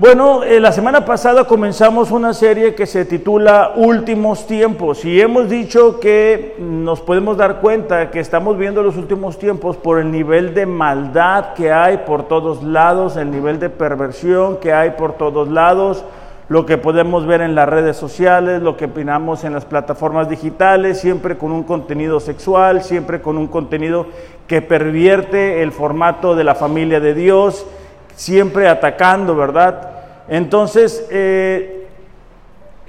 Bueno, eh, la semana pasada comenzamos una serie que se titula Últimos tiempos y hemos dicho que nos podemos dar cuenta que estamos viendo los últimos tiempos por el nivel de maldad que hay por todos lados, el nivel de perversión que hay por todos lados, lo que podemos ver en las redes sociales, lo que opinamos en las plataformas digitales, siempre con un contenido sexual, siempre con un contenido que pervierte el formato de la familia de Dios siempre atacando, ¿verdad? Entonces, eh,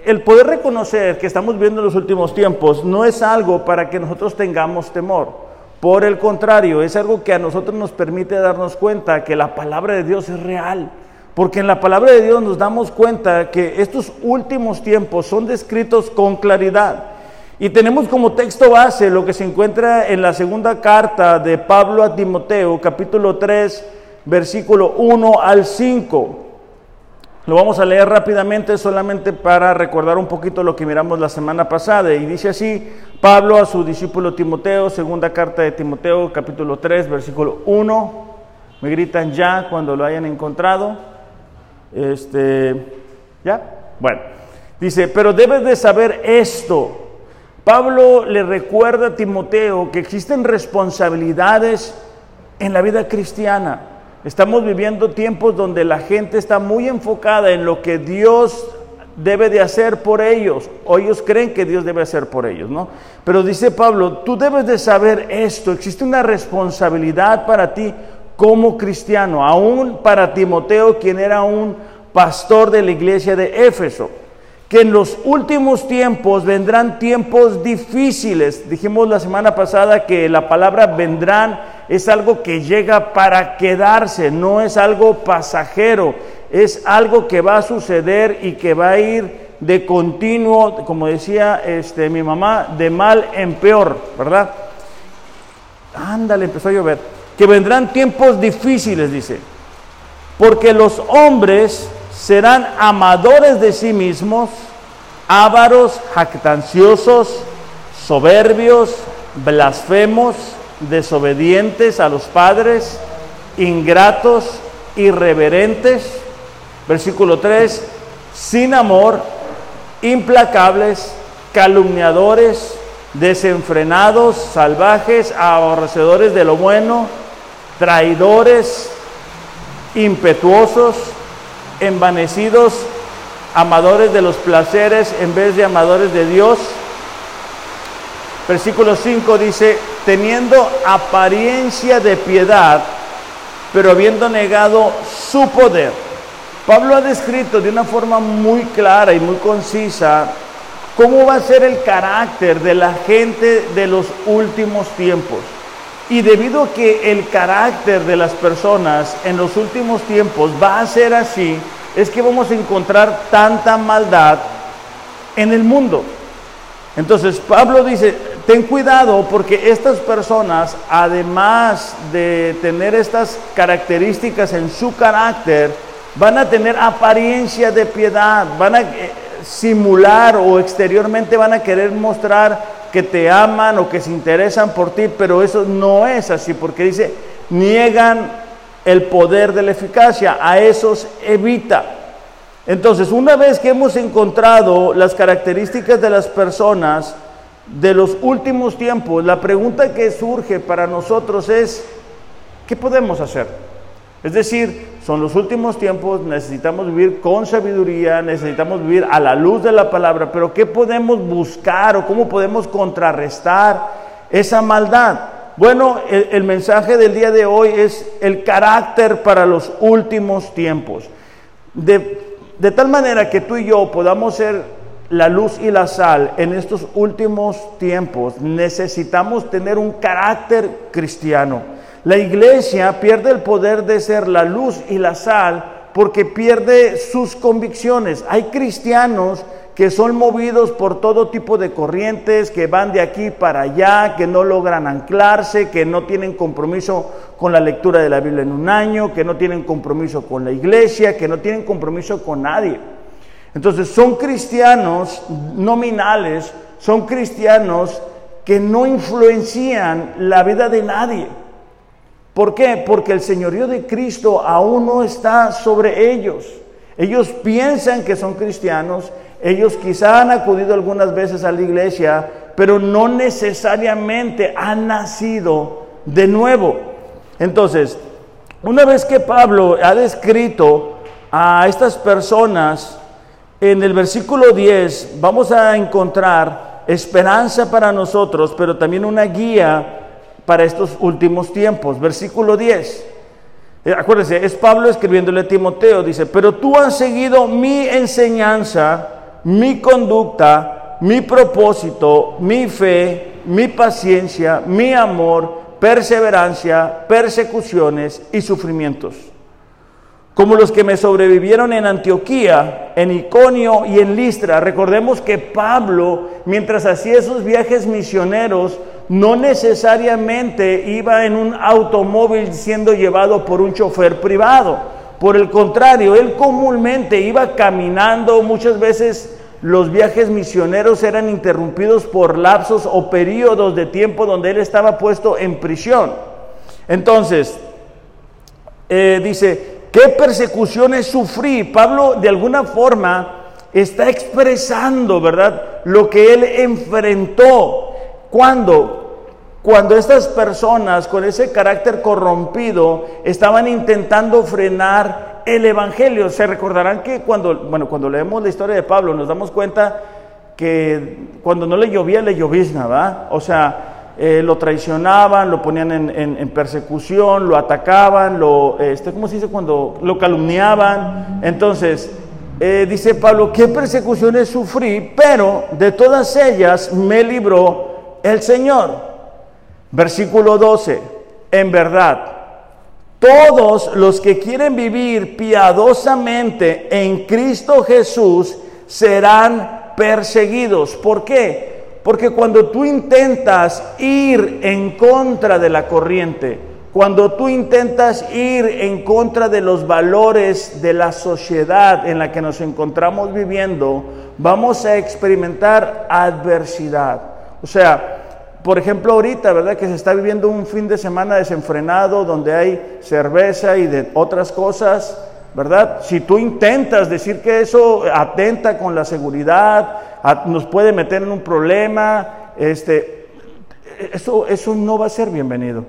el poder reconocer que estamos viendo en los últimos tiempos no es algo para que nosotros tengamos temor. Por el contrario, es algo que a nosotros nos permite darnos cuenta que la palabra de Dios es real. Porque en la palabra de Dios nos damos cuenta que estos últimos tiempos son descritos con claridad. Y tenemos como texto base lo que se encuentra en la segunda carta de Pablo a Timoteo, capítulo 3, versículo 1 al 5. Lo vamos a leer rápidamente solamente para recordar un poquito lo que miramos la semana pasada. Y dice así, Pablo a su discípulo Timoteo, segunda carta de Timoteo, capítulo 3, versículo 1. Me gritan ya cuando lo hayan encontrado. Este, ¿ya? Bueno, dice, pero debes de saber esto. Pablo le recuerda a Timoteo que existen responsabilidades en la vida cristiana. Estamos viviendo tiempos donde la gente está muy enfocada en lo que Dios debe de hacer por ellos, o ellos creen que Dios debe hacer por ellos, ¿no? Pero dice Pablo, tú debes de saber esto, existe una responsabilidad para ti como cristiano, aún para Timoteo, quien era un pastor de la iglesia de Éfeso que en los últimos tiempos vendrán tiempos difíciles. Dijimos la semana pasada que la palabra vendrán es algo que llega para quedarse, no es algo pasajero, es algo que va a suceder y que va a ir de continuo, como decía este, mi mamá, de mal en peor, ¿verdad? Ándale, empezó a llover. Que vendrán tiempos difíciles, dice, porque los hombres serán amadores de sí mismos, ávaros, jactanciosos, soberbios, blasfemos, desobedientes a los padres, ingratos, irreverentes. Versículo 3, sin amor, implacables, calumniadores, desenfrenados, salvajes, aborrecedores de lo bueno, traidores, impetuosos, envanecidos, amadores de los placeres en vez de amadores de Dios. Versículo 5 dice, teniendo apariencia de piedad, pero habiendo negado su poder. Pablo ha descrito de una forma muy clara y muy concisa cómo va a ser el carácter de la gente de los últimos tiempos. Y debido a que el carácter de las personas en los últimos tiempos va a ser así, es que vamos a encontrar tanta maldad en el mundo. Entonces Pablo dice, ten cuidado porque estas personas, además de tener estas características en su carácter, van a tener apariencia de piedad, van a eh, simular o exteriormente van a querer mostrar que te aman o que se interesan por ti, pero eso no es así, porque dice, niegan el poder de la eficacia, a esos evita. Entonces, una vez que hemos encontrado las características de las personas de los últimos tiempos, la pregunta que surge para nosotros es, ¿qué podemos hacer? Es decir, son los últimos tiempos, necesitamos vivir con sabiduría, necesitamos vivir a la luz de la palabra, pero ¿qué podemos buscar o cómo podemos contrarrestar esa maldad? Bueno, el, mensaje del día de hoy es el carácter para los últimos tiempos. De, tal manera que tú y yo podamos ser la luz y la sal en estos últimos tiempos, necesitamos tener un carácter cristiano. La iglesia pierde el poder de ser la luz y la sal porque pierde sus convicciones. Hay cristianos que son movidos por todo tipo de corrientes, que van de aquí para allá, que no logran anclarse, que no tienen compromiso con la lectura de la Biblia en un año, que no tienen compromiso con la iglesia, que no tienen compromiso con nadie. Entonces son cristianos nominales, son cristianos que no influencian la vida de nadie. ¿Por qué? Porque el señorío de Cristo aún no está sobre ellos. Ellos piensan que son cristianos, ellos quizá han acudido algunas veces a la iglesia, pero no necesariamente han nacido de nuevo. Entonces, una vez que Pablo ha descrito a estas personas, en el versículo 10 vamos a encontrar esperanza para nosotros, pero también una guía para estos últimos tiempos. Versículo 10. Eh, acuérdense, es Pablo escribiéndole a Timoteo, dice, pero tú has seguido mi enseñanza, mi conducta, mi propósito, mi fe, mi paciencia, mi amor, perseverancia, persecuciones y sufrimientos. Como los que me sobrevivieron en Antioquía, en Iconio y en Listra. Recordemos que Pablo, mientras hacía esos viajes misioneros, no necesariamente iba en un automóvil siendo llevado por un chofer privado. Por el contrario, él comúnmente iba caminando, muchas veces los viajes misioneros eran interrumpidos por lapsos o periodos de tiempo donde él estaba puesto en prisión. Entonces, eh, dice, ¿qué persecuciones sufrí? Pablo de alguna forma está expresando, ¿verdad? Lo que él enfrentó. cuando cuando estas personas con ese carácter corrompido estaban intentando frenar el evangelio, se recordarán que cuando, bueno, cuando leemos la historia de Pablo nos damos cuenta que cuando no le llovía le llovizna, ¿va? O sea, eh, lo traicionaban, lo ponían en, persecución, lo atacaban, lo, este, ¿cómo se dice? Cuando lo calumniaban. Entonces, eh, dice Pablo, ¿qué persecuciones sufrí? Pero de todas ellas me libró el Señor. Versículo 12, en verdad, todos los que quieren vivir piadosamente en Cristo Jesús serán perseguidos. ¿Por qué? Porque cuando tú intentas ir en contra de la corriente, cuando tú intentas ir en contra de los valores de la sociedad en la que nos encontramos viviendo, vamos a experimentar adversidad. O sea, por ejemplo, ahorita, ¿verdad? Que se está viviendo un fin de semana desenfrenado donde hay cerveza y de otras cosas, ¿verdad? Si tú intentas decir que eso atenta con la seguridad, nos puede meter en un problema, este, eso, eso no va a ser bienvenido.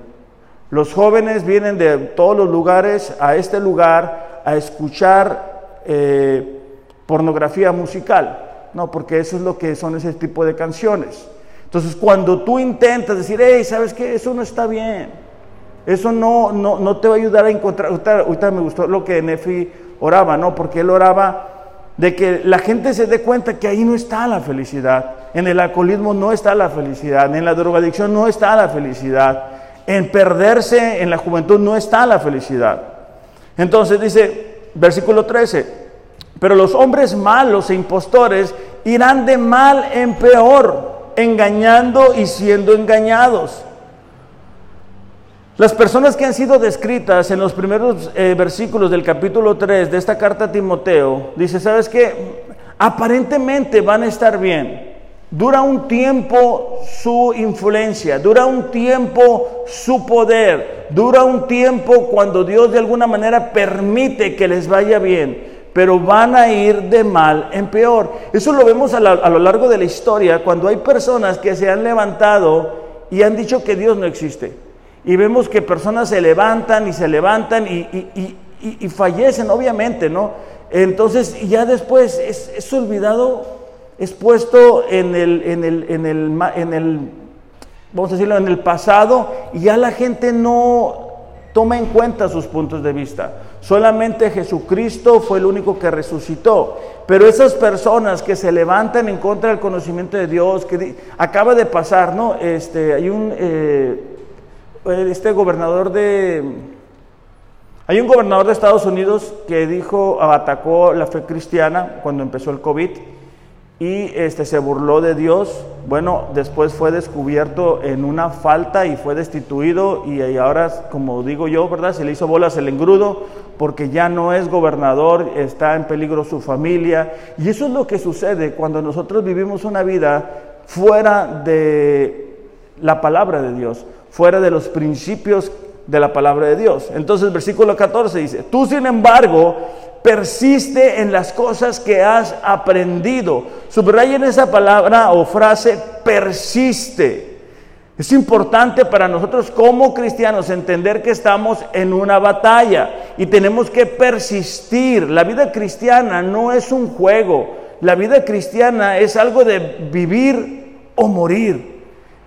Los jóvenes vienen de todos los lugares a este lugar a escuchar eh, pornografía musical, ¿no? Porque eso es lo que son ese tipo de canciones. Entonces, cuando tú intentas decir, hey, ¿sabes qué? Eso no está bien. Eso no, no, no te va a ayudar a encontrar. Ahorita, me gustó lo que Nefi oraba, ¿no? Porque él oraba de que la gente se dé cuenta que ahí no está la felicidad. En el alcoholismo no está la felicidad. En la drogadicción no está la felicidad. En perderse en la juventud no está la felicidad. Entonces dice, versículo 13, pero los hombres malos e impostores irán de mal en peor engañando y siendo engañados. Las personas que han sido descritas en los primeros eh, versículos del capítulo 3 de esta carta a Timoteo, dice, ¿sabes qué? Aparentemente van a estar bien. Dura un tiempo su influencia, dura un tiempo su poder, dura un tiempo cuando Dios de alguna manera permite que les vaya bien pero van a ir de mal en peor. Eso lo vemos a, lo largo de la historia, cuando hay personas que se han levantado y han dicho que Dios no existe. Y vemos que personas se levantan y se levantan y, fallecen, obviamente, ¿no? Entonces, ya después es, olvidado, es puesto en el, en el, en el, en el, vamos a decirlo, en el pasado, y ya la gente no toma en cuenta sus puntos de vista. Solamente Jesucristo fue el único que resucitó. Pero esas personas que se levantan en contra del conocimiento de Dios, que acaba de pasar, ¿no? Este, hay un, eh, este gobernador de, hay un gobernador de Estados Unidos que dijo, atacó la fe cristiana cuando empezó el COVID y este, se burló de Dios. Bueno, después fue descubierto en una falta y fue destituido y, ahora, como digo yo, ¿verdad? Se le hizo bolas el engrudo porque ya no es gobernador, está en peligro su familia. Y eso es lo que sucede cuando nosotros vivimos una vida fuera de la palabra de Dios, fuera de los principios de la palabra de Dios. Entonces, versículo 14 dice, tú sin embargo persiste en las cosas que has aprendido. Subrayen esa palabra o frase, persiste. Es importante para nosotros como cristianos entender que estamos en una batalla y tenemos que persistir. La vida cristiana no es un juego, la vida cristiana es algo de vivir o morir.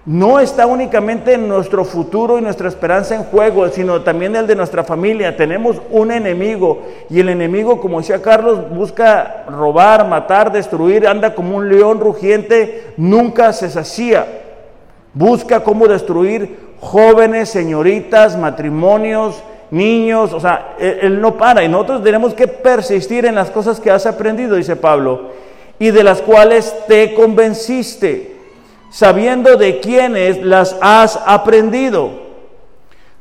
No está únicamente en nuestro futuro y nuestra esperanza en juego, sino también el de nuestra familia. Tenemos un enemigo y el enemigo, como decía Carlos, busca robar, matar, destruir, anda como un león rugiente, nunca se sacía. Busca cómo destruir jóvenes, señoritas, matrimonios, niños, o sea, él, no para y nosotros tenemos que persistir en las cosas que has aprendido, dice Pablo, y de las cuales te convenciste, sabiendo de quiénes las has aprendido.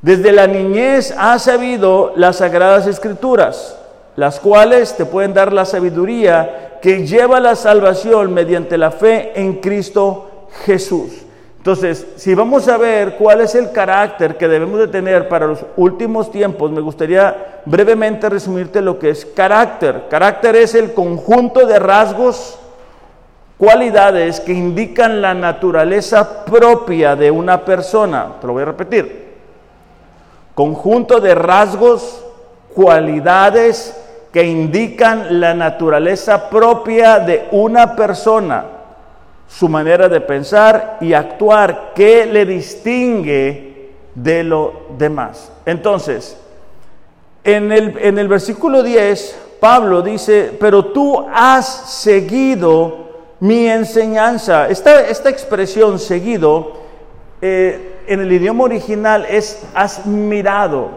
Desde la niñez has sabido las sagradas escrituras, las cuales te pueden dar la sabiduría que lleva la salvación mediante la fe en Cristo Jesús. Entonces, si vamos a ver cuál es el carácter que debemos de tener para los últimos tiempos, me gustaría brevemente resumirte lo que es carácter. Carácter es el conjunto de rasgos, cualidades que indican la naturaleza propia de una persona. Te lo voy a repetir. Conjunto de rasgos, cualidades que indican la naturaleza propia de una persona su manera de pensar y actuar que le distingue de lo demás. Entonces, en el, en el versículo 10, Pablo dice, pero tú has seguido mi enseñanza. Esta, esta expresión seguido eh, en el idioma original es has mirado,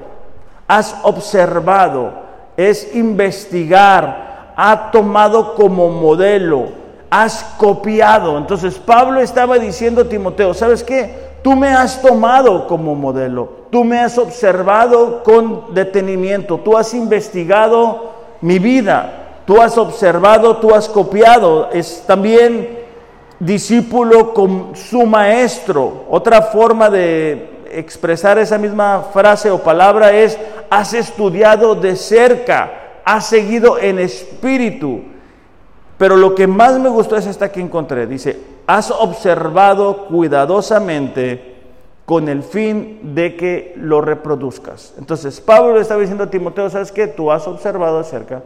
has observado, es investigar, ha tomado como modelo, has copiado. Entonces Pablo estaba diciendo a Timoteo, ¿sabes qué? Tú me has tomado como modelo, tú me has observado con detenimiento, tú has investigado mi vida, tú has observado, tú has copiado. Es también discípulo con su maestro. Otra forma de expresar esa misma frase o palabra es, has estudiado de cerca, has seguido en espíritu pero lo que más me gustó es esta que encontré. Dice, has observado cuidadosamente con el fin de que lo reproduzcas. Entonces, Pablo le estaba diciendo a Timoteo, ¿sabes qué? Tú has observado acerca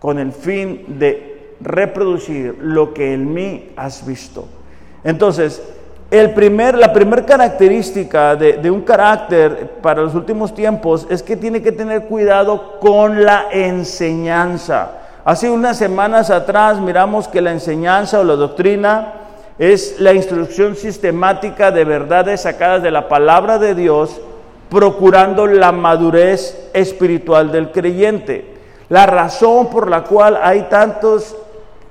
con el fin de reproducir lo que en mí has visto. Entonces, el primer, la primera característica de, de, un carácter para los últimos tiempos es que tiene que tener cuidado con la enseñanza. Hace unas semanas atrás miramos que la enseñanza o la doctrina es la instrucción sistemática de verdades sacadas de la palabra de Dios, procurando la madurez espiritual del creyente. La razón por la cual hay tantas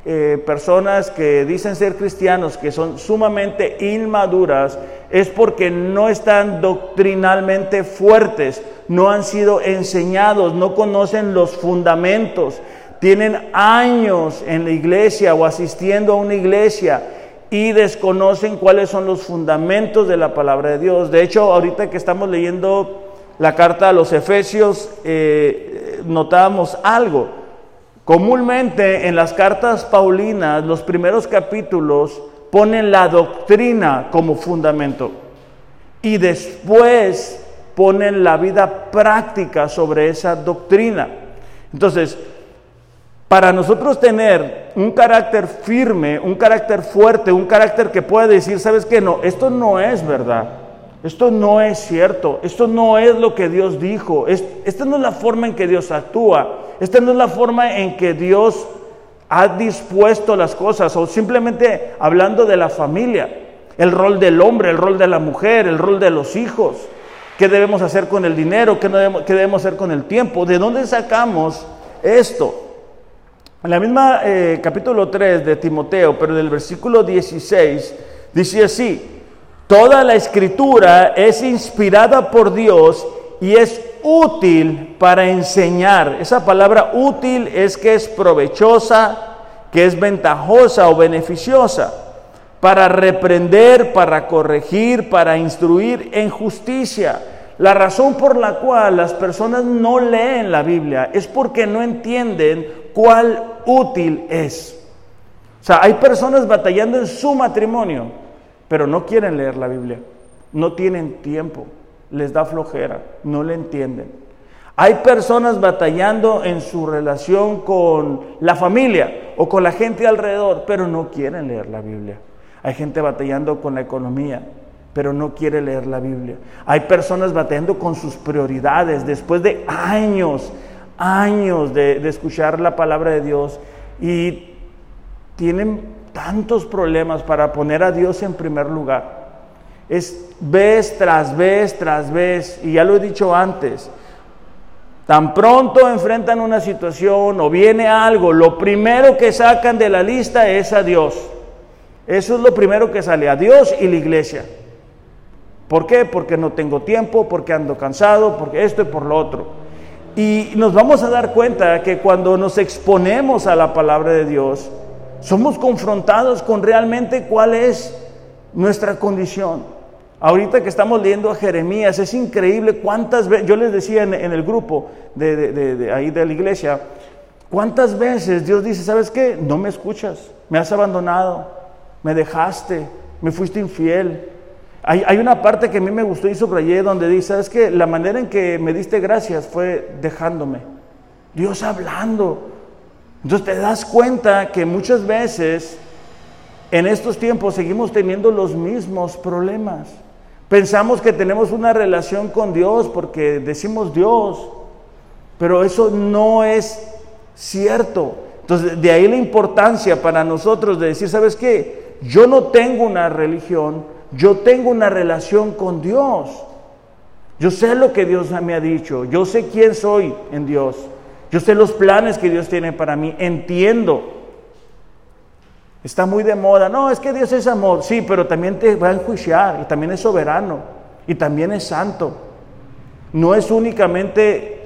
eh, personas que dicen ser cristianos que son sumamente inmaduras es porque no están doctrinalmente fuertes, no han sido enseñados, no conocen los fundamentos tienen años en la iglesia o asistiendo a una iglesia y desconocen cuáles son los fundamentos de la palabra de Dios. De hecho, ahorita que estamos leyendo la carta a los Efesios, eh, notamos algo. Comúnmente en las cartas paulinas, los primeros capítulos ponen la doctrina como fundamento y después ponen la vida práctica sobre esa doctrina. Entonces, para nosotros tener un carácter firme, un carácter fuerte, un carácter que pueda decir, ¿sabes qué? No, esto no es verdad. Esto no es cierto. Esto no es lo que Dios dijo. esta no es la forma en que Dios actúa. Esta no es la forma en que Dios ha dispuesto las cosas. O simplemente hablando de la familia. El rol del hombre, el rol de la mujer, el rol de los hijos. ¿Qué debemos hacer con el dinero? ¿Qué debemos, hacer con el tiempo? ¿De dónde sacamos esto? En la misma eh, capítulo 3 de Timoteo, pero en el versículo 16, dice así, toda la escritura es inspirada por Dios y es útil para enseñar. Esa palabra útil es que es provechosa, que es ventajosa o beneficiosa, para reprender, para corregir, para instruir en justicia La razón por la cual las personas no leen la Biblia es porque no entienden cuál útil es. O sea, hay personas batallando en su matrimonio, pero no quieren leer la Biblia, no tienen tiempo, les da flojera, no le entienden. Hay personas batallando en su relación con la familia o con la gente alrededor, pero no quieren leer la Biblia. Hay gente batallando con la economía, pero no quiere leer la Biblia. Hay personas batallando con sus prioridades después de años, años de, de escuchar la palabra de Dios y tienen tantos problemas para poner a Dios en primer lugar. Es vez tras vez tras vez, y ya lo he dicho antes, tan pronto enfrentan una situación o viene algo, lo primero que sacan de la lista es a Dios. Eso es lo primero que sale, a Dios y la iglesia. ¿Por qué? Porque no tengo tiempo, porque ando cansado, porque esto y por lo otro. Y nos vamos a dar cuenta que cuando nos exponemos a la palabra de Dios, somos confrontados con realmente cuál es nuestra condición. Ahorita que estamos leyendo a Jeremías, es increíble cuántas veces, yo les decía en, el grupo de, ahí de la iglesia, cuántas veces Dios dice, ¿sabes qué? No me escuchas, me has abandonado, me dejaste, me fuiste infiel. Hay, una parte que a mí me gustó y subrayé donde dice, ¿sabes qué? La manera en que me diste gracias fue dejándome. Dios hablando, entonces te das cuenta que muchas veces en estos tiempos seguimos teniendo los mismos problemas. Pensamos que tenemos una relación con Dios porque decimos Dios, pero eso no es cierto. Entonces, de ahí la importancia para nosotros de decir, ¿sabes qué? Yo no tengo una religión, yo tengo una relación con Dios. Yo sé lo que Dios me ha dicho, yo sé quién soy en Dios. Yo sé los planes que Dios tiene para mí, entiendo. Está muy de moda. No, es que Dios es amor. Sí, pero también te va a enjuiciar y también es soberano y también es santo. No es únicamente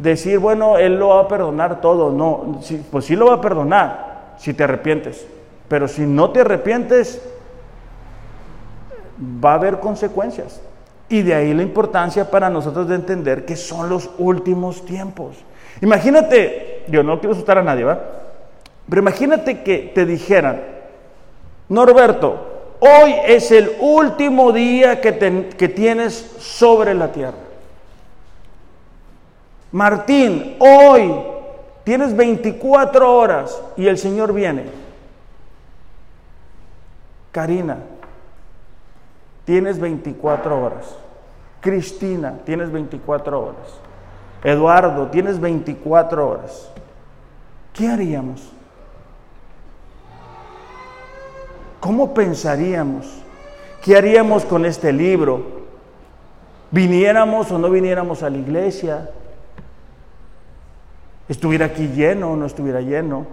decir, bueno, Él lo va a perdonar todo. No, pues sí lo va a perdonar si te arrepientes. Pero si no te arrepientes, va a haber consecuencias. Y de ahí la importancia para nosotros de entender que son los últimos tiempos. Imagínate, yo no quiero asustar a nadie, ¿va? Pero imagínate que te dijeran, Norberto, hoy es el último día que, que tienes sobre la tierra. Martín, hoy tienes 24 horas y el Señor viene. Karina, tienes 24 horas. Cristina, tienes 24 horas. Eduardo, tienes 24 horas. ¿Qué haríamos? ¿Cómo pensaríamos? ¿Qué haríamos con este libro? ¿Viniéramos o no viniéramos a la iglesia? ¿Estuviera aquí lleno o no estuviera lleno?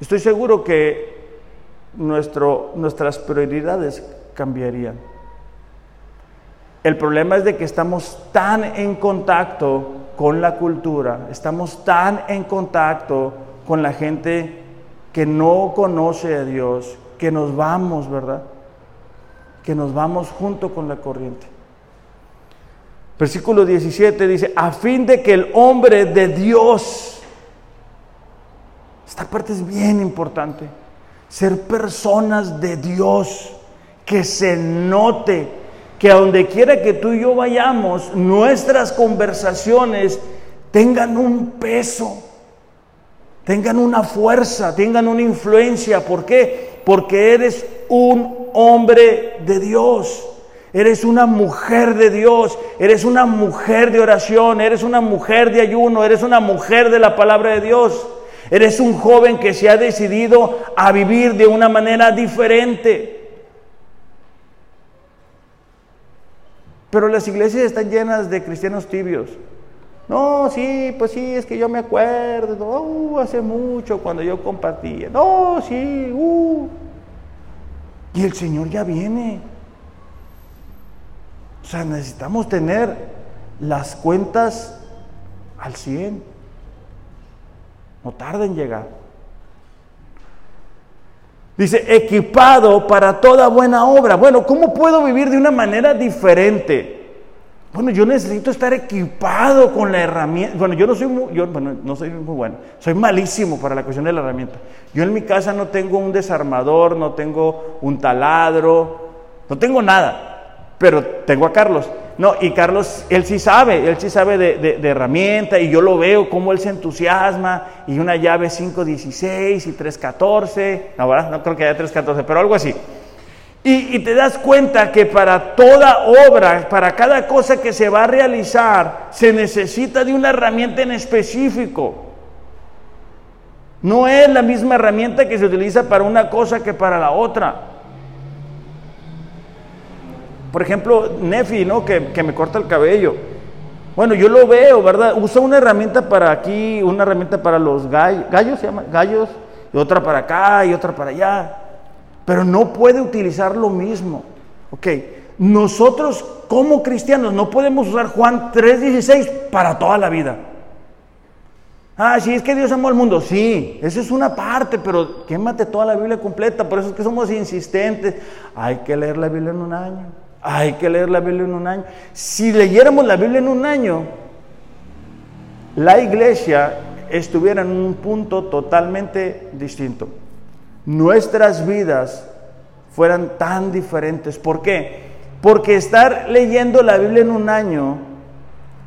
Estoy seguro que nuestras prioridades cambiarían. El problema es de que estamos tan en contacto con la cultura, estamos tan en contacto con la gente que no conoce a Dios, que nos vamos, ¿verdad? Que nos vamos junto con la corriente. Versículo 17 dice, a fin de que el hombre de Dios, esta parte es bien importante, ser personas de Dios, que se note que a donde quiera que tú y yo vayamos, nuestras conversaciones tengan un peso, tengan una fuerza, tengan una influencia. ¿Por qué? Porque eres un hombre de Dios. Eres una mujer de Dios, eres una mujer de oración, eres una mujer de ayuno, eres una mujer de la palabra de Dios. Eres un joven que se ha decidido a vivir de una manera diferente. Pero las iglesias están llenas de cristianos tibios. No, sí, pues sí, es que yo me acuerdo, uh, hace mucho cuando yo compartía. No, sí, uh. Y el Señor ya viene. O sea, necesitamos tener las cuentas al 100. No tarda en llegar. Dice, equipado para toda buena obra. Bueno, ¿cómo puedo vivir de una manera diferente? Bueno, yo necesito estar equipado con la herramienta. Bueno, yo no soy muy, yo, bueno, no soy muy bueno, soy malísimo para la cuestión de la herramienta. Yo en mi casa no tengo un desarmador, no tengo un taladro, no tengo nada, pero tengo a Carlos. No, y Carlos, él sí sabe, él sí sabe de, herramienta y yo lo veo cómo él se entusiasma y una llave 516 y 314, no, ¿verdad? no creo que haya 314, pero algo así. Y, te das cuenta que para toda obra, para cada cosa que se va a realizar, se necesita de una herramienta en específico. No es la misma herramienta que se utiliza para una cosa que para la otra. Por ejemplo, Nefi, ¿no? Que, me corta el cabello. Bueno, yo lo veo, ¿verdad? Usa una herramienta para aquí, una herramienta para los gallos, gallos se llama, gallos, y otra para acá y otra para allá pero no puede utilizar lo mismo. Ok, nosotros como cristianos no podemos usar Juan 3:16 para toda la vida. Ah, sí, es que Dios amó al mundo. Sí, esa es una parte, pero quémate toda la Biblia completa. Por eso es que somos insistentes. Hay que leer la Biblia en un año. Hay que leer la Biblia en un año. Si leyéramos la Biblia en un año, la iglesia estuviera en un punto totalmente distinto nuestras vidas fueran tan diferentes. ¿Por qué? Porque estar leyendo la Biblia en un año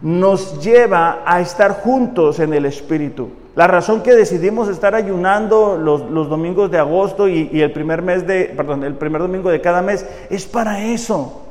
nos lleva a estar juntos en el Espíritu. La razón que decidimos estar ayunando los, domingos de agosto y, y, el primer mes de, perdón, el primer domingo de cada mes es para eso,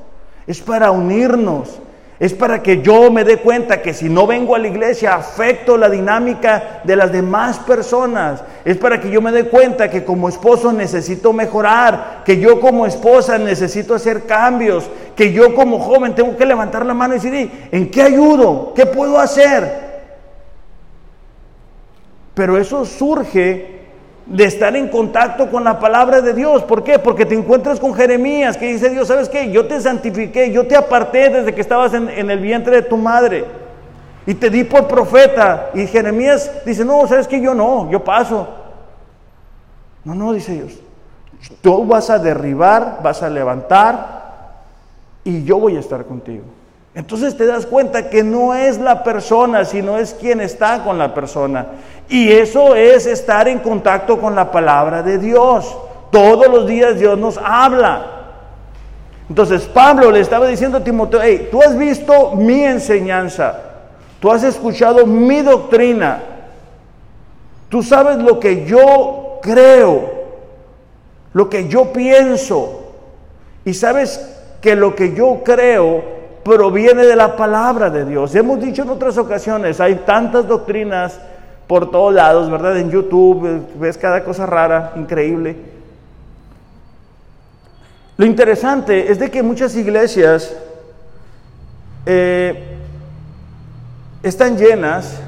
es para unirnos, es para que yo me dé cuenta que si no vengo a la iglesia afecto la dinámica de las demás personas. Es para que yo me dé cuenta que como esposo necesito mejorar, que yo como esposa necesito hacer cambios, que yo como joven tengo que levantar la mano y decir, ¿en qué ayudo? ¿Qué puedo hacer? Pero eso surge de estar en contacto con la palabra de Dios. ¿Por qué? Porque te encuentras con Jeremías, que dice Dios, ¿sabes qué? Yo te santifiqué, yo te aparté desde que estabas en, el vientre de tu madre. Y te di por profeta. Y Jeremías dice, no, ¿sabes qué? Yo no, yo paso. No, no, dice Dios. Tú vas a derribar, vas a levantar y yo voy a estar contigo. Entonces te das cuenta que no es la persona, sino es quien está con la persona. Y eso es estar en contacto con la palabra de Dios. Todos los días Dios nos habla. Entonces Pablo le estaba diciendo a Timoteo, hey, tú has visto mi enseñanza, tú has escuchado mi doctrina, tú sabes lo que yo creo, lo que yo pienso, y sabes que lo que yo creo proviene de la palabra de Dios. Hemos dicho en otras ocasiones, hay tantas doctrinas por todos lados, ¿verdad? En YouTube ves cada cosa rara, increíble. Lo interesante es de que muchas iglesias eh, están llenas,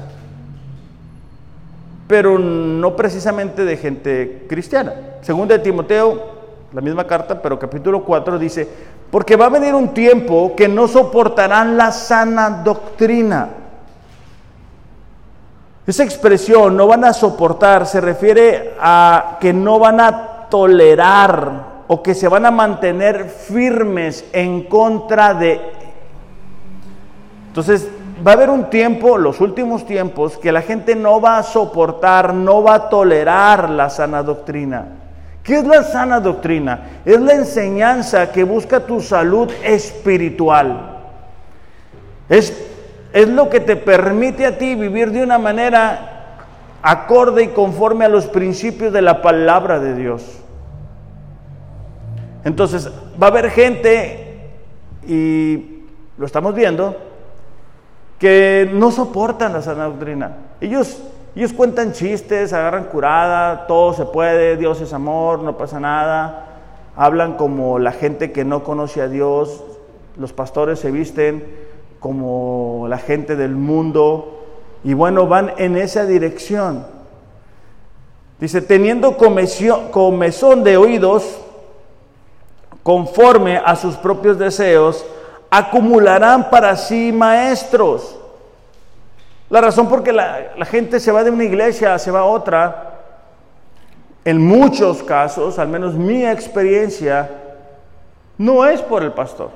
pero no precisamente de gente cristiana. Según de Timoteo, la misma carta, pero capítulo 4 dice, porque va a venir un tiempo que no soportarán la sana doctrina. Esa expresión, no van a soportar, se refiere a que no van a tolerar o que se van a mantener firmes en contra de... Entonces, va a haber un tiempo, los últimos tiempos, que la gente no va a soportar, no va a tolerar la sana doctrina. ¿Qué es la sana doctrina? Es la enseñanza que busca tu salud espiritual. Es, es lo que te permite a ti vivir de una manera acorde y conforme a los principios de la palabra de Dios. Entonces, va a haber gente, y lo estamos viendo, que no soportan la sana doctrina. Ellos ellos cuentan chistes, agarran curada, todo se puede, Dios es amor, no pasa nada. Hablan como la gente que no conoce a Dios. Los pastores se visten como la gente del mundo. Y bueno, van en esa dirección. Dice, teniendo comezón de oídos, conforme a sus propios deseos, acumularán para sí maestros la razón por que la, gente se va de una iglesia, se va a otra, en muchos casos, al menos mi experiencia, no es por el pastor.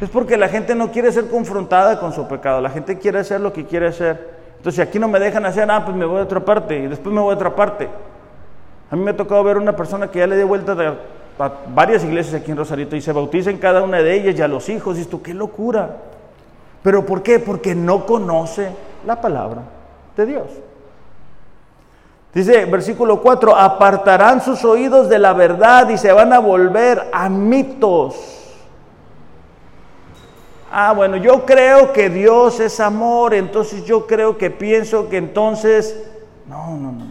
Es porque la gente no quiere ser confrontada con su pecado, la gente quiere hacer lo que quiere hacer. Entonces, si aquí no me dejan hacer, ah, pues me voy a otra parte y después me voy a otra parte. A mí me ha tocado ver una persona que ya le dio vuelta a varias iglesias aquí en Rosarito y se bautiza en cada una de ellas y a los hijos. Y esto, qué locura. ¿Pero por qué? Porque no conoce la palabra de Dios. Dice versículo 4, apartarán sus oídos de la verdad y se van a volver a mitos. Ah, bueno, yo creo que Dios es amor, entonces yo creo que pienso que entonces... No, no, no.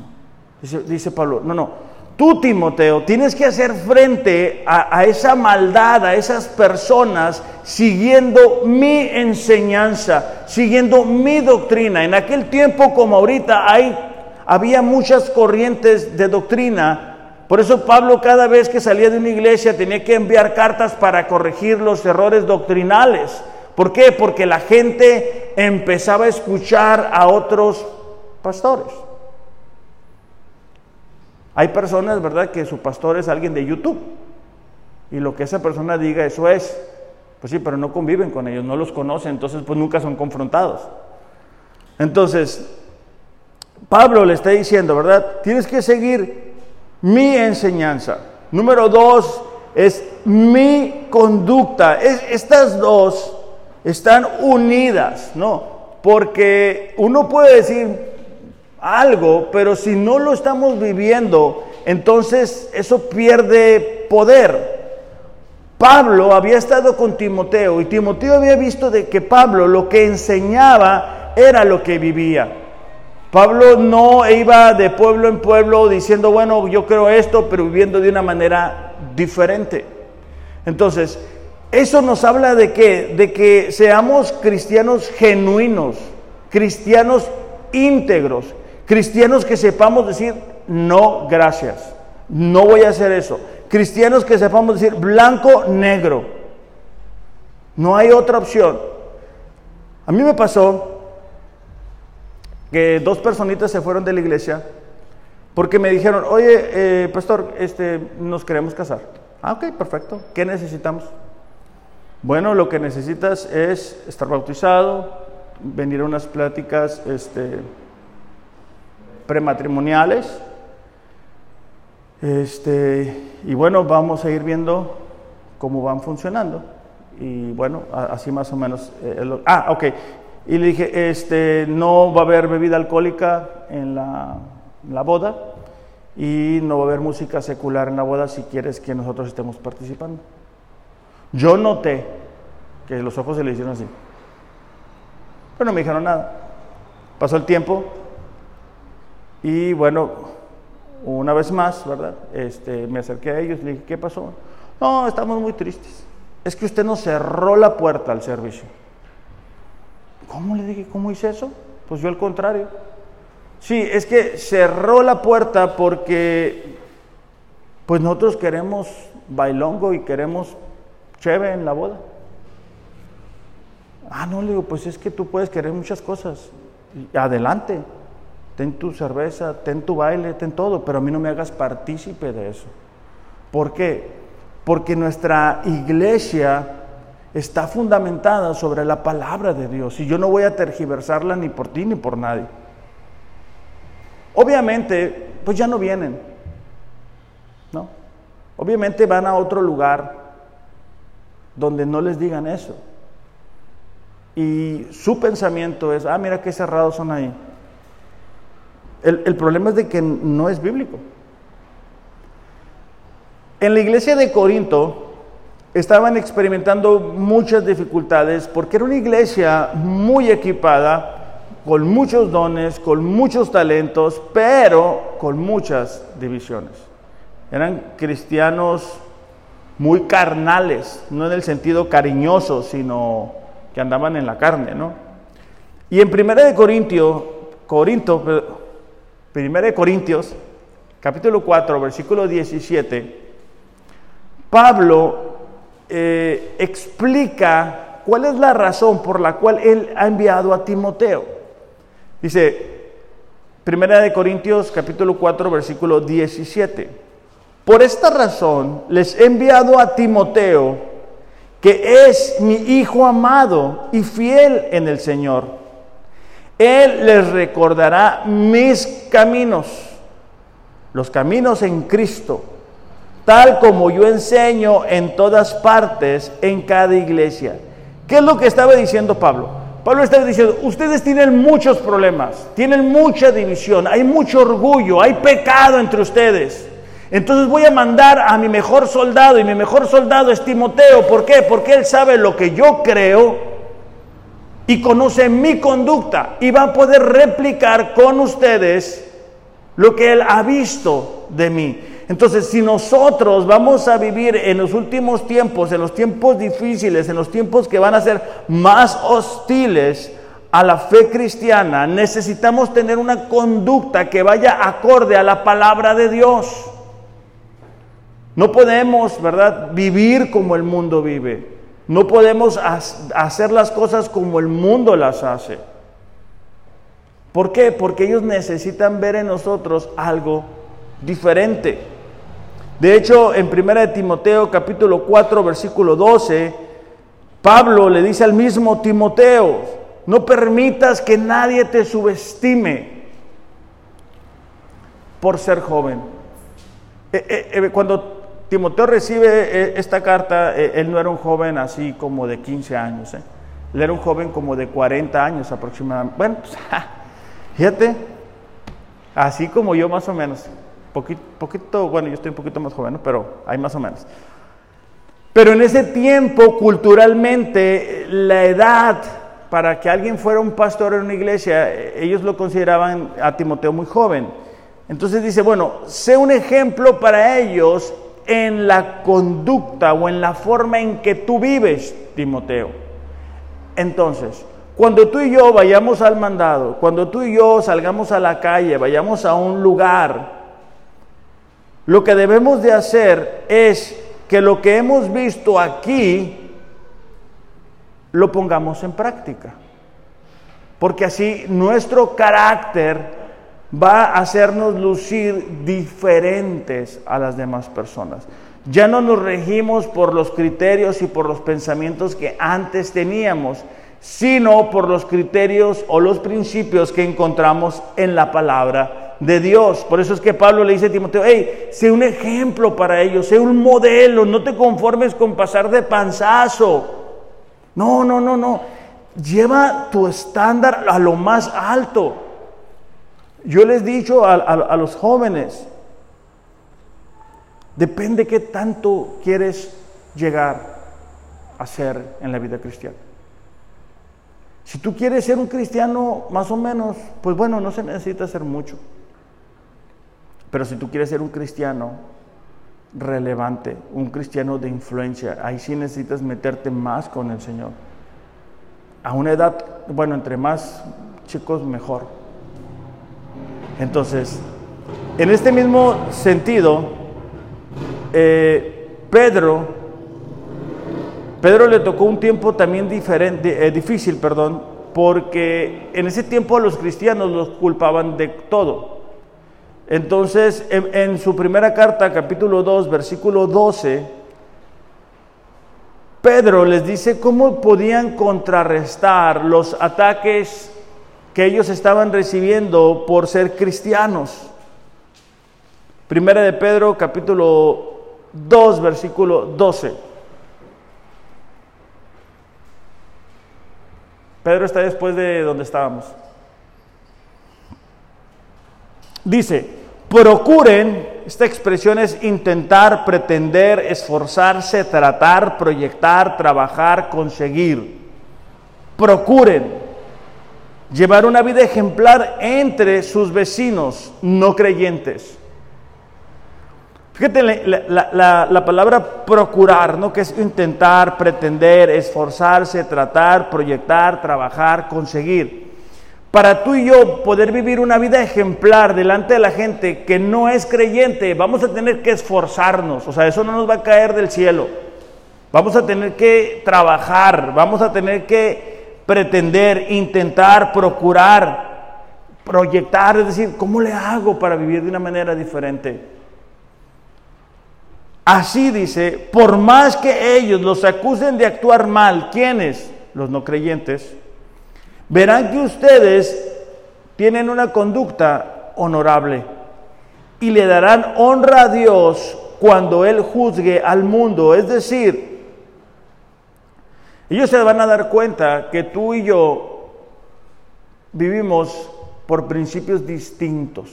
Dice, dice Pablo, no, no. Tú, Timoteo, tienes que hacer frente a, esa maldad, a esas personas, siguiendo mi enseñanza, siguiendo mi doctrina. En aquel tiempo como ahorita hay, había muchas corrientes de doctrina. Por eso Pablo cada vez que salía de una iglesia tenía que enviar cartas para corregir los errores doctrinales. ¿Por qué? Porque la gente empezaba a escuchar a otros pastores. Hay personas, ¿verdad?, que su pastor es alguien de YouTube. Y lo que esa persona diga, eso es. Pues sí, pero no conviven con ellos, no los conocen, entonces pues nunca son confrontados. Entonces, Pablo le está diciendo, ¿verdad? Tienes que seguir mi enseñanza. Número dos es mi conducta. Es, estas dos están unidas, ¿no? Porque uno puede decir, algo, pero si no lo estamos viviendo, entonces eso pierde poder. Pablo había estado con Timoteo y Timoteo había visto de que Pablo lo que enseñaba era lo que vivía. Pablo no iba de pueblo en pueblo diciendo, bueno, yo creo esto, pero viviendo de una manera diferente. Entonces, eso nos habla de de que seamos cristianos genuinos, cristianos íntegros, Cristianos que sepamos decir, no, gracias, no voy a hacer eso. Cristianos que sepamos decir, blanco, negro. No hay otra opción. A mí me pasó que dos personitas se fueron de la iglesia porque me dijeron, oye, eh, pastor, este, nos queremos casar. Ah, ok, perfecto. ¿Qué necesitamos? Bueno, lo que necesitas es estar bautizado, venir a unas pláticas, este, prematrimoniales. Este, y bueno, vamos a ir viendo cómo van funcionando. Y bueno, así más o menos. Eh, ah, ok. Y le dije, este, no va a haber bebida alcohólica en la, la boda y no va a haber música secular en la boda si quieres que nosotros estemos participando. Yo noté que los ojos se le hicieron así. Pero no me dijeron nada. Pasó el tiempo, y bueno, una vez más, ¿verdad? Este, me acerqué a ellos le dije, ¿qué pasó? No, estamos muy tristes. Es que usted nos cerró la puerta al servicio. ¿Cómo le dije? ¿Cómo hice eso? Pues yo al contrario. Sí, es que cerró la puerta porque pues nosotros queremos bailongo y queremos cheve en la boda. Ah, no, le digo, pues es que tú puedes querer muchas cosas. Adelante ten tu cerveza, ten tu baile, ten todo, pero a mí no me hagas partícipe de eso. ¿Por qué? Porque nuestra iglesia está fundamentada sobre la palabra de Dios y yo no voy a tergiversarla ni por ti ni por nadie. Obviamente, pues ya no vienen, ¿no? Obviamente van a otro lugar donde no les digan eso. Y su pensamiento es, ah, mira qué cerrados son ahí. El, problema es de que no es bíblico. En la iglesia de Corinto estaban experimentando muchas dificultades porque era una iglesia muy equipada, con muchos dones, con muchos talentos, pero con muchas divisiones. Eran cristianos muy carnales, no en el sentido cariñoso, sino que andaban en la carne, ¿no? Y en Primera de Corintio, Corinto, Primera de Corintios, capítulo 4, versículo 17, Pablo eh, explica cuál es la razón por la cual él ha enviado a Timoteo. Dice, Primera de Corintios capítulo 4 versículo 17. Por esta razón les he enviado a Timoteo, que es mi hijo amado y fiel en el Señor. Él les recordará mis caminos, los caminos en Cristo, tal como yo enseño en todas partes, en cada iglesia. ¿Qué es lo que estaba diciendo Pablo? Pablo está diciendo, ustedes tienen muchos problemas, tienen mucha división, hay mucho orgullo, hay pecado entre ustedes. Entonces voy a mandar a mi mejor soldado y mi mejor soldado es Timoteo. ¿Por qué? Porque él sabe lo que yo creo y conoce mi conducta y va a poder replicar con ustedes lo que él ha visto de mí. Entonces, si nosotros vamos a vivir en los últimos tiempos, en los tiempos difíciles, en los tiempos que van a ser más hostiles a la fe cristiana, necesitamos tener una conducta que vaya acorde a la palabra de Dios. No podemos, ¿verdad?, vivir como el mundo vive. No podemos hacer las cosas como el mundo las hace. ¿Por qué? Porque ellos necesitan ver en nosotros algo diferente. De hecho, en 1 Timoteo capítulo 4 versículo 12, Pablo le dice al mismo Timoteo, no permitas que nadie te subestime por ser joven. Eh, eh, eh, cuando Timoteo recibe esta carta, él no era un joven así como de 15 años, él era un joven como de 40 años aproximadamente. Bueno, pues, fíjate, así como yo más o menos poquito, bueno, yo estoy un poquito más joven, pero hay más o menos. Pero en ese tiempo, culturalmente, la edad para que alguien fuera un pastor en una iglesia, ellos lo consideraban a Timoteo muy joven. Entonces dice, bueno, sé un ejemplo para ellos en la conducta o en la forma en que tú vives, Timoteo. Entonces, cuando tú y yo vayamos al mandado, cuando tú y yo salgamos a la calle, vayamos a un lugar, lo que debemos de hacer es que lo que hemos visto aquí lo pongamos en práctica. Porque así nuestro carácter va a hacernos lucir diferentes a las demás personas. Ya no nos regimos por los criterios y por los pensamientos que antes teníamos, sino por los criterios o los principios que encontramos en la palabra de Dios. Por eso es que Pablo le dice a Timoteo, hey, sé un ejemplo para ellos, sé un modelo, no te conformes con pasar de panzazo. No, no, no, no. Lleva tu estándar a lo más alto. Yo les he dicho a, los jóvenes, depende qué tanto quieres llegar a ser en la vida cristiana. Si tú quieres ser un cristiano más o menos, pues bueno, no se necesita hacer mucho. Pero si tú quieres ser un cristiano relevante, un cristiano de influencia, ahí sí necesitas meterte más con el Señor. A una edad, bueno, entre más chicos, mejor. Entonces, en este mismo sentido, eh, Pedro, Pedro le tocó un tiempo también diferente, eh, difícil, perdón, porque en ese tiempo los cristianos los culpaban de todo. Entonces, en, su primera carta, capítulo 2, versículo 12, Pedro les dice cómo podían contrarrestar los ataques que ellos estaban recibiendo por ser cristianos. Primera de Pedro, capítulo 2, versículo 12. Pedro está después de donde estábamos. Dice, procuren, esta expresión es intentar, pretender, esforzarse, tratar, proyectar, trabajar, conseguir. Procuren llevar una vida ejemplar entre sus vecinos no creyentes. Fíjate la, la, palabra procurar, ¿no? Que es intentar, pretender, esforzarse, tratar, proyectar, trabajar, conseguir para tú y yo poder vivir una vida ejemplar delante de la gente que no es creyente, vamos a tener que esforzarnos, o sea, eso no nos va a caer del cielo. Vamos a tener que trabajar, vamos a tener que pretender, intentar, procurar proyectar, es decir, ¿cómo le hago para vivir de una manera diferente? Así dice, por más que ellos los acusen de actuar mal, ¿quiénes? Los no creyentes, verán que ustedes tienen una conducta honorable y le darán honra a Dios cuando Él juzgue al mundo. Es decir, ellos se van a dar cuenta que tú y yo vivimos por principios distintos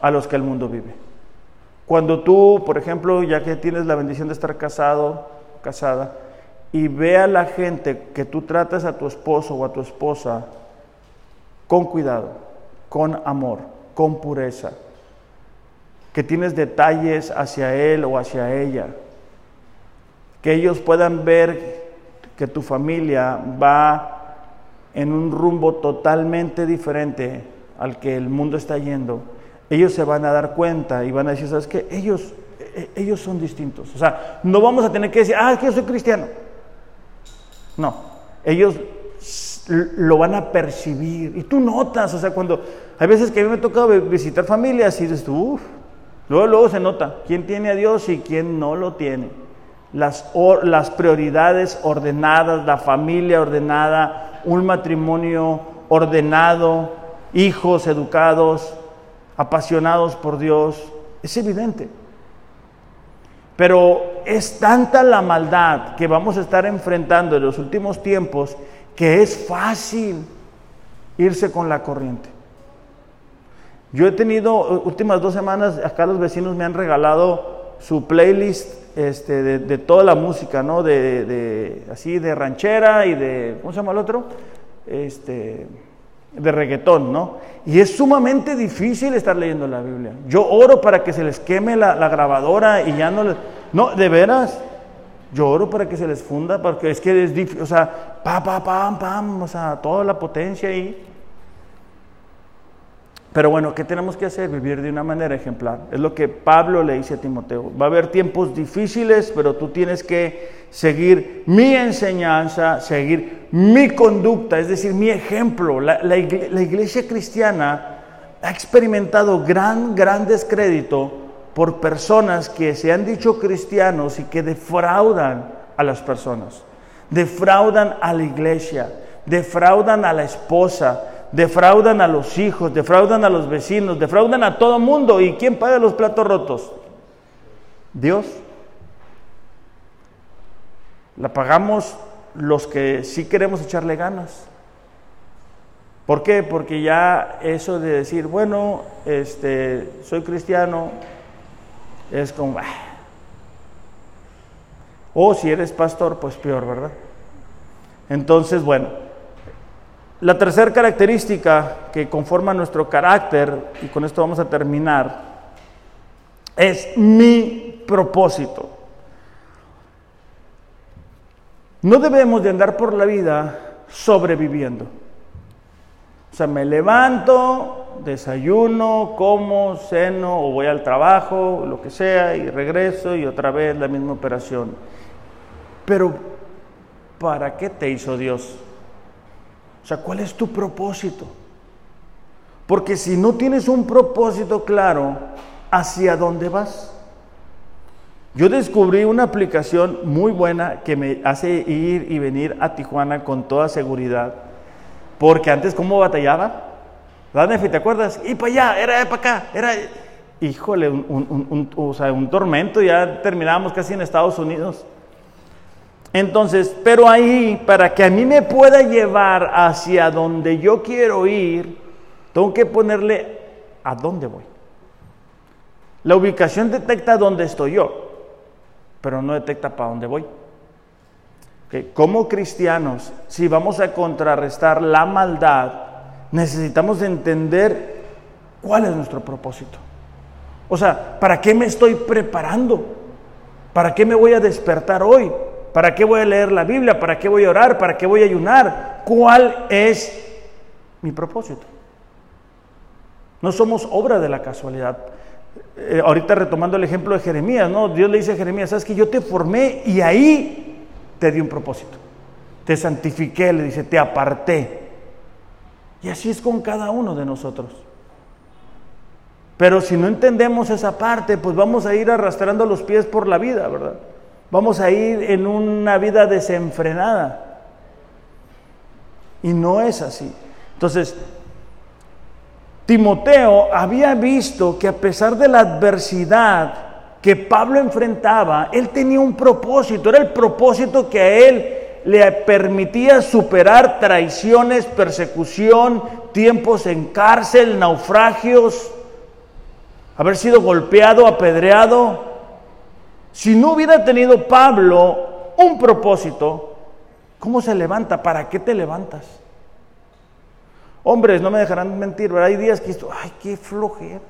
a los que el mundo vive. Cuando tú, por ejemplo, ya que tienes la bendición de estar casado, casada, y ve a la gente que tú tratas a tu esposo o a tu esposa con cuidado, con amor, con pureza, que tienes detalles hacia él o hacia ella, que ellos puedan ver que tu familia va en un rumbo totalmente diferente al que el mundo está yendo, ellos se van a dar cuenta y van a decir, ¿sabes qué? Ellos, e-, ellos son distintos. O sea, no vamos a tener que decir, ah, es que yo soy cristiano. No, ellos lo van a percibir. Y tú notas, o sea, cuando hay veces que a mí me ha tocado visitar familias y dices uff, luego, luego se nota quién tiene a Dios y quién no lo tiene. Las, las prioridades ordenadas, la familia ordenada, un matrimonio ordenado, hijos educados, apasionados por Dios, es evidente. Pero es tanta la maldad que vamos a estar enfrentando en los últimos tiempos que es fácil irse con la corriente. Yo he tenido últimas dos semanas, acá los vecinos me han regalado su playlist este, de, toda la música, ¿no? De, así de ranchera y de, ¿cómo se llama el otro? Este, de reggaetón, ¿no? Y es sumamente difícil estar leyendo la Biblia. Yo oro para que se les queme la, grabadora y ya no les... No, de veras, yo oro para que se les funda, porque es que es difícil, o sea, pa, pa, pam, pam, o sea, toda la potencia ahí. Pero bueno, ¿qué tenemos que hacer? Vivir de una manera ejemplar. Es lo que Pablo le dice a Timoteo. Va a haber tiempos difíciles, pero tú tienes que seguir mi enseñanza, seguir mi conducta, es decir, mi ejemplo. La, iglesia cristiana ha experimentado gran, gran descrédito por personas que se han dicho cristianos y que defraudan a las personas, defraudan a la iglesia, defraudan a la esposa, defraudan a los hijos, defraudan a los vecinos, defraudan a todo mundo. ¿Y quién paga los platos rotos? Dios. La pagamos los que sí queremos echarle ganas. ¿Por qué? Porque ya eso de decir, bueno, este, soy cristiano, es como, ah". o si eres pastor, pues peor, ¿verdad? Entonces, bueno, la tercera característica que conforma nuestro carácter, y con esto vamos a terminar, es mi propósito. No debemos de andar por la vida sobreviviendo. O sea, me levanto, desayuno, como, ceno o voy al trabajo, lo que sea, y regreso y otra vez la misma operación. Pero, ¿para qué te hizo Dios? O sea, ¿cuál es tu propósito? Porque si no tienes un propósito claro, ¿hacia dónde vas? Yo descubrí una aplicación muy buena que me hace ir y venir a Tijuana con toda seguridad. Porque antes, ¿cómo batallaba? ¿Verdad, ¿Te acuerdas? Y para allá, era para acá, era... Híjole, un, o sea, un tormento, ya terminábamos casi en Estados Unidos. Entonces, pero ahí, para que a mí me pueda llevar hacia donde yo quiero ir, tengo que ponerle a dónde voy. La ubicación detecta dónde estoy yo, pero no detecta para dónde voy. Como cristianos, si vamos a contrarrestar la maldad, necesitamos entender cuál es nuestro propósito. O sea, ¿para qué me estoy preparando? ¿Para qué me voy a despertar hoy? ¿Para qué voy a leer la Biblia? ¿Para qué voy a orar? ¿Para qué voy a ayunar? ¿Cuál es mi propósito? No somos obra de la casualidad. Eh, ahorita retomando el ejemplo de Jeremías, ¿no? Dios le dice a Jeremías, sabes que yo te formé y ahí te di un propósito. Te santifiqué, le dice, te aparté. Y así es con cada uno de nosotros. Pero si no entendemos esa parte, pues vamos a ir arrastrando los pies por la vida, ¿verdad? Vamos a ir en una vida desenfrenada. Y no es así. Entonces, Timoteo había visto que a pesar de la adversidad que Pablo enfrentaba, él tenía un propósito, era el propósito que a él le permitía superar traiciones, persecución, tiempos en cárcel, naufragios, haber sido golpeado, apedreado. Si no hubiera tenido Pablo un propósito, ¿cómo se levanta? ¿Para qué te levantas? Hombres, no me dejarán mentir, ¿verdad? Hay días que esto, ay, qué flojera.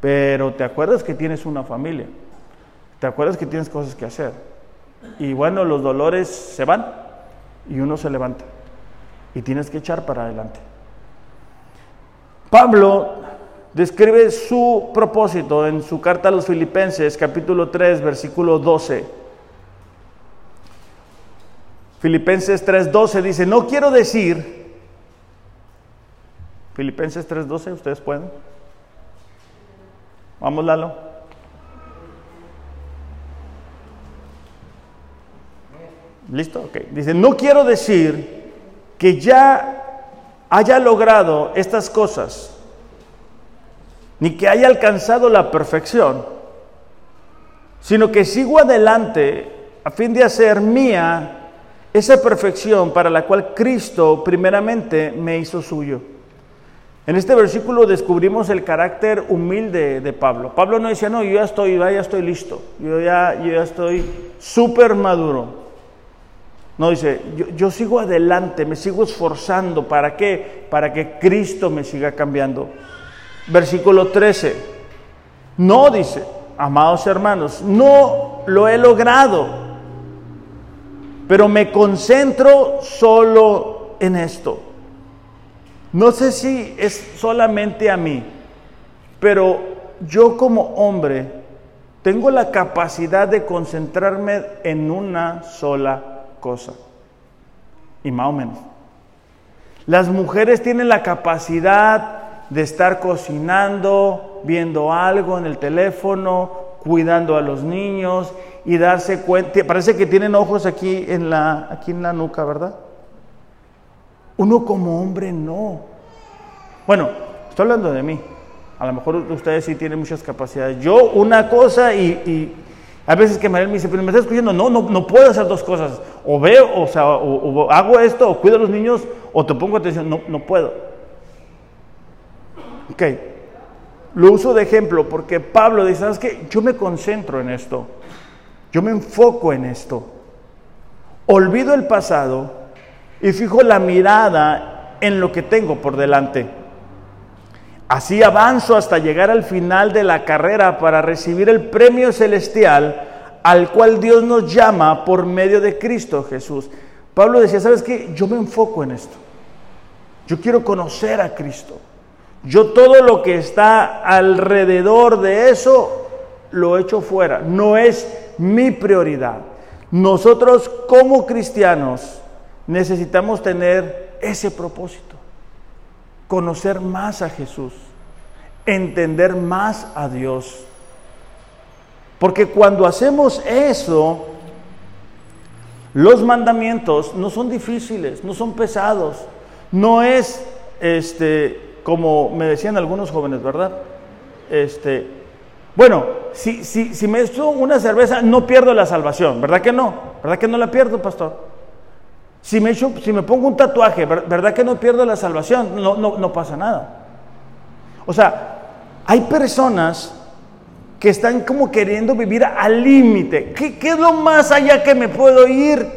Pero te acuerdas que tienes una familia, te acuerdas que tienes cosas que hacer. Y bueno, los dolores se van y uno se levanta y tienes que echar para adelante. Pablo describe su propósito en su carta a los filipenses, capítulo 3, versículo 12. Filipenses 3:12 dice, no quiero decir Filipenses 3:12, ustedes pueden. Vamos, Lalo. ¿Listo? Ok. Dice, no quiero decir que ya haya logrado estas cosas, ni que haya alcanzado la perfección, sino que sigo adelante a fin de hacer mía esa perfección para la cual Cristo primeramente me hizo suyo. En este versículo descubrimos el carácter humilde de Pablo. Pablo no decía, no, yo ya estoy, ya estoy listo, yo ya, yo ya estoy súper maduro. No, dice, yo, yo, sigo adelante, me sigo esforzando. ¿Para qué? Para que Cristo me siga cambiando. Versículo 13. No, dice, amados hermanos, no lo he logrado, pero me concentro solo en esto no sé si es solamente a mí, pero yo como hombre tengo la capacidad de concentrarme en una sola cosa. Y más o menos. Las mujeres tienen la capacidad de estar cocinando, viendo algo en el teléfono, cuidando a los niños y darse cuenta. Parece que tienen ojos aquí en la, aquí en la nuca, ¿verdad? Uno como hombre no. Bueno, estoy hablando de mí. A lo mejor ustedes sí tienen muchas capacidades. Yo una cosa y, a veces que María me dice, pero me estás escuchando, no, no, no puedo hacer dos cosas. O veo, o sea, o, hago esto, o cuido a los niños, o te pongo atención. No, no puedo. Ok. Lo uso de ejemplo porque Pablo dice, ¿sabes qué? Yo me concentro en esto. Yo me enfoco en esto. Olvido el pasado y fijo la mirada en lo que tengo por delante. Así avanzo hasta llegar al final de la carrera para recibir el premio celestial al cual Dios nos llama por medio de Cristo Jesús. Pablo decía, ¿sabes qué? Yo me enfoco en esto. Yo quiero conocer a Cristo. Yo todo lo que está alrededor de eso lo echo fuera. No es mi prioridad. Nosotros como cristianos necesitamos tener ese propósito, conocer más a Jesús, entender más a Dios. Porque cuando hacemos eso, los mandamientos no son difíciles, no son pesados, no es este como me decían algunos jóvenes, ¿verdad? Este, bueno, si, si, si me echo una cerveza, no pierdo la salvación, ¿verdad que no? ¿Verdad que no la pierdo, pastor? Si me, si me pongo un tatuaje, ¿verdad que no pierdo la salvación? No, no, no pasa nada. O sea, hay personas que están como queriendo vivir al límite. ¿Qué, ¿Qué, es lo más allá que me puedo ir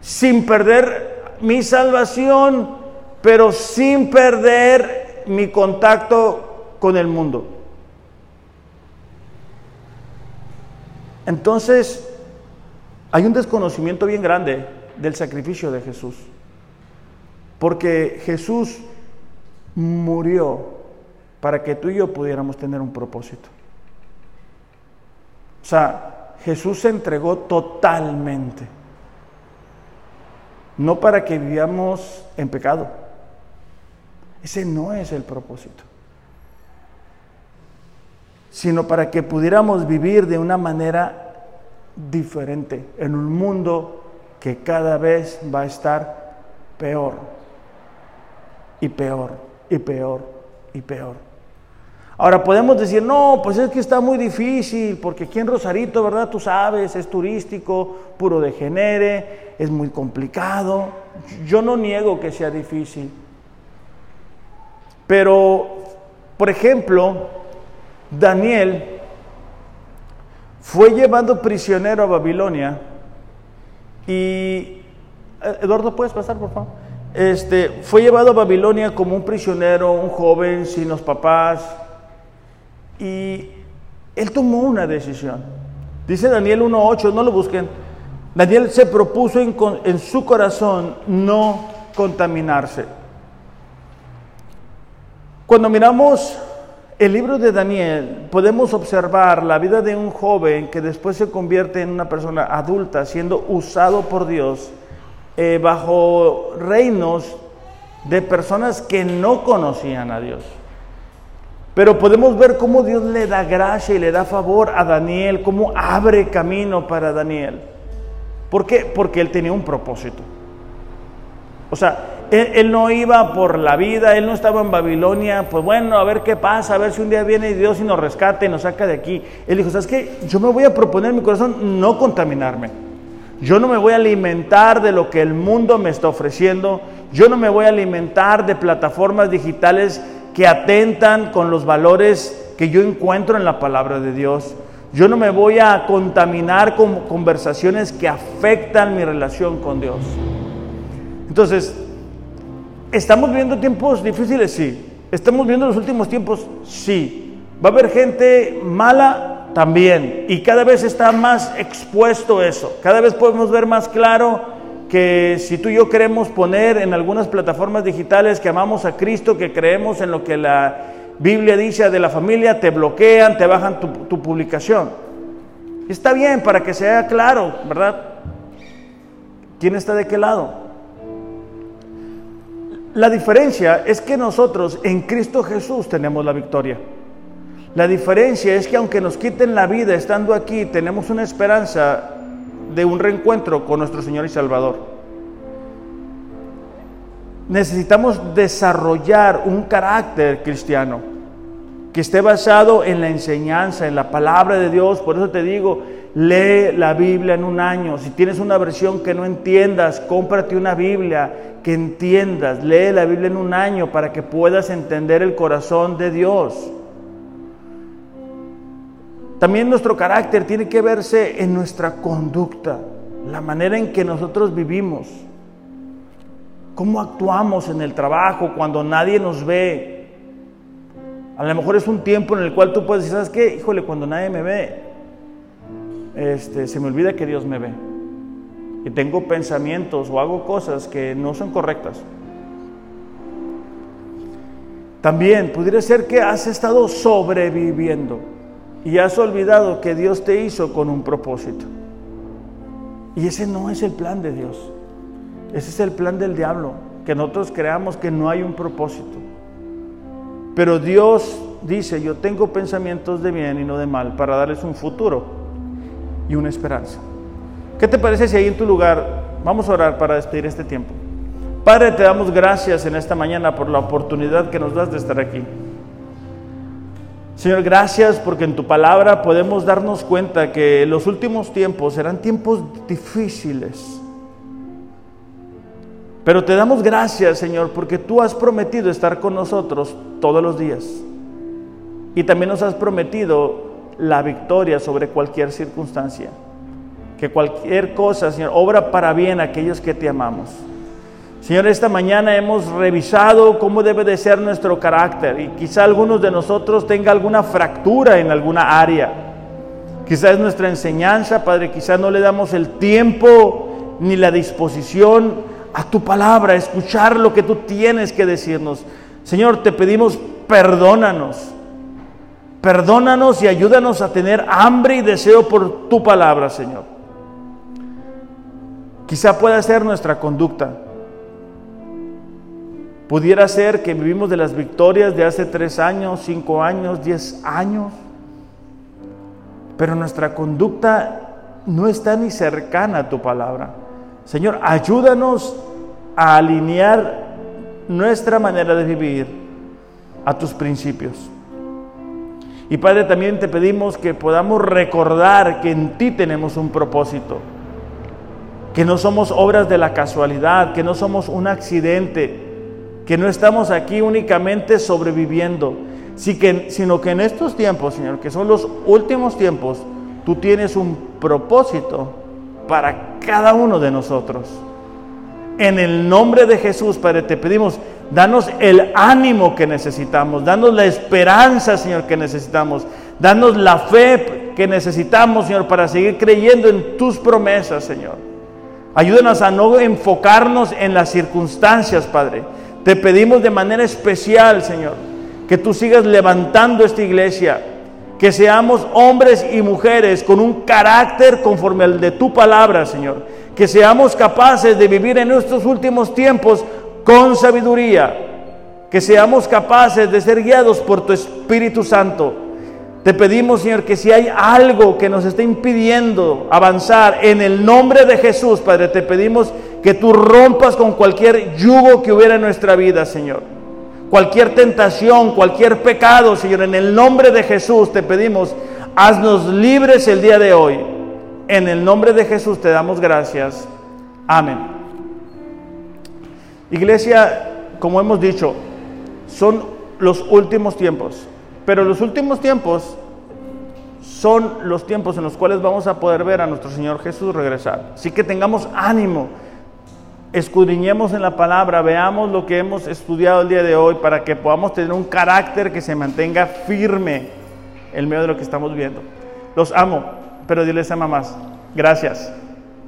sin perder mi salvación, pero sin perder mi contacto con el mundo? Entonces, hay un desconocimiento bien grande del sacrificio de Jesús. Porque Jesús murió para que tú y yo pudiéramos tener un propósito. O sea, Jesús se entregó totalmente. No para que vivíamos en pecado, Ese no es el propósito. Sino para que pudiéramos vivir de una manera diferente en un mundo que cada vez va a estar peor y peor y peor y peor. Ahora podemos decir, no, pues es que está muy difícil, porque aquí en Rosarito, ¿verdad? Tú sabes, es turístico, puro de genere, es muy complicado. Yo no niego que sea difícil. Pero, por ejemplo, Daniel fue llevado prisionero a Babilonia y... Eh, Eduardo, ¿puedes pasar, por favor? Este, fue llevado a Babilonia como un prisionero, un joven, sin los papás, y él tomó una decisión. Dice Daniel 1.8, no lo busquen. Daniel se propuso en, en su corazón no contaminarse. Cuando miramos el libro de Daniel, podemos observar la vida de un joven que después se convierte en una persona adulta, siendo usado por Dios eh, bajo reinos de personas que no conocían a Dios. Pero podemos ver cómo Dios le da gracia y le da favor a Daniel, cómo abre camino para Daniel. ¿Por qué? Porque él tenía un propósito. O sea, él, no iba por la vida, él no estaba en Babilonia, pues bueno, a ver qué pasa, a ver si un día viene Dios y nos rescate y nos saca de aquí. Él dijo, ¿sabes qué? Yo me voy a proponer en mi corazón no contaminarme. Yo no me voy a alimentar de lo que el mundo me está ofreciendo. Yo no me voy a alimentar de plataformas digitales que atentan con los valores que yo encuentro en la palabra de Dios. Yo no me voy a contaminar con conversaciones que afectan mi relación con Dios. Entonces, ¿estamos viendo tiempos difíciles? Sí. ¿Estamos viendo los últimos tiempos? Sí. ¿Va a haber gente mala? También. Y cada vez está más expuesto eso. Cada vez podemos ver más claro que si tú y yo queremos poner en algunas plataformas digitales que amamos a Cristo, que creemos en lo que la Biblia dice de la familia, te bloquean, te bajan tu, publicación. Está bien para que sea claro, ¿verdad? ¿Quién está de qué lado? La diferencia es que nosotros en Cristo Jesús tenemos la victoria. La diferencia es que aunque nos quiten la vida estando aquí, tenemos una esperanza de un reencuentro con nuestro Señor y Salvador. Necesitamos desarrollar un carácter cristiano que esté basado en la enseñanza, en la palabra de Dios. Por eso te digo, lee la Biblia en un año. Si tienes una versión que no entiendas, cómprate una Biblia que entiendas. Lee la Biblia en un año para que puedas entender el corazón de Dios. También nuestro carácter tiene que verse en nuestra conducta, la manera en que nosotros vivimos, cómo actuamos en el trabajo cuando nadie nos ve. A lo mejor es un tiempo en el cual tú puedes decir, ¿sabes qué? Híjole, cuando nadie me ve, este, se me olvida que Dios me ve. Y tengo pensamientos o hago cosas que no son correctas. También pudiera ser que has estado sobreviviendo y has olvidado que Dios te hizo con un propósito. Y ese no es el plan de Dios. Ese es el plan del diablo, que nosotros creamos que no hay un propósito. Pero Dios dice, yo tengo pensamientos de bien y no de mal para darles un futuro y una esperanza. ¿Qué te parece si ahí en tu lugar vamos a orar para despedir este tiempo? Padre, te damos gracias en esta mañana por la oportunidad que nos das de estar aquí. Señor, gracias porque en tu palabra podemos darnos cuenta que los últimos tiempos serán tiempos difíciles. Pero te damos gracias, Señor, porque tú has prometido estar con nosotros todos los días. Y también nos has prometido la victoria sobre cualquier circunstancia. Que cualquier cosa, Señor, obra para bien a aquellos que te amamos. Señor, esta mañana hemos revisado cómo debe de ser nuestro carácter y quizá algunos de nosotros tenga alguna fractura en alguna área. Quizá es nuestra enseñanza, Padre, quizá no le damos el tiempo ni la disposición a tu palabra, a escuchar lo que tú tienes que decirnos. Señor, te pedimos, perdónanos. Perdónanos y ayúdanos a tener hambre y deseo por tu palabra, Señor. Quizá pueda ser nuestra conducta Pudiera ser que vivimos de las victorias de hace tres años, cinco años, diez años, pero nuestra conducta no está ni cercana a tu palabra. Señor, ayúdanos a alinear nuestra manera de vivir a tus principios. Y Padre, también te pedimos que podamos recordar que en ti tenemos un propósito, que no somos obras de la casualidad, que no somos un accidente, que no estamos aquí únicamente sobreviviendo, sino que en estos tiempos, Señor, que son los últimos tiempos, tú tienes un propósito para cada uno de nosotros. En el nombre de Jesús, Padre, te pedimos, danos el ánimo que necesitamos, danos la esperanza, Señor, que necesitamos, danos la fe que necesitamos, Señor, para seguir creyendo en tus promesas, Señor. Ayúdanos a no enfocarnos en las circunstancias, Padre. Te pedimos de manera especial, Señor, que tú sigas levantando esta iglesia, que seamos hombres y mujeres con un carácter conforme al de tu palabra, Señor que seamos capaces de vivir en estos últimos tiempos con sabiduría, que seamos capaces de ser guiados por tu Espíritu Santo. Te pedimos, Señor, que si hay algo que nos esté impidiendo avanzar en el nombre de Jesús, Padre, te pedimos que tú rompas con cualquier yugo que hubiera en nuestra vida, Señor. Cualquier tentación, cualquier pecado, Señor, en el nombre de Jesús te pedimos, haznos libres el día de hoy. En el nombre de Jesús te damos gracias. Amén. Iglesia, como hemos dicho, son los últimos tiempos, pero los últimos tiempos son los tiempos en los cuales vamos a poder ver a nuestro Señor Jesús regresar. Así que tengamos ánimo, escudriñemos en la palabra, veamos lo que hemos estudiado el día de hoy para que podamos tener un carácter que se mantenga firme en medio de lo que estamos viendo. Los amo pero Dios les ama más. Gracias.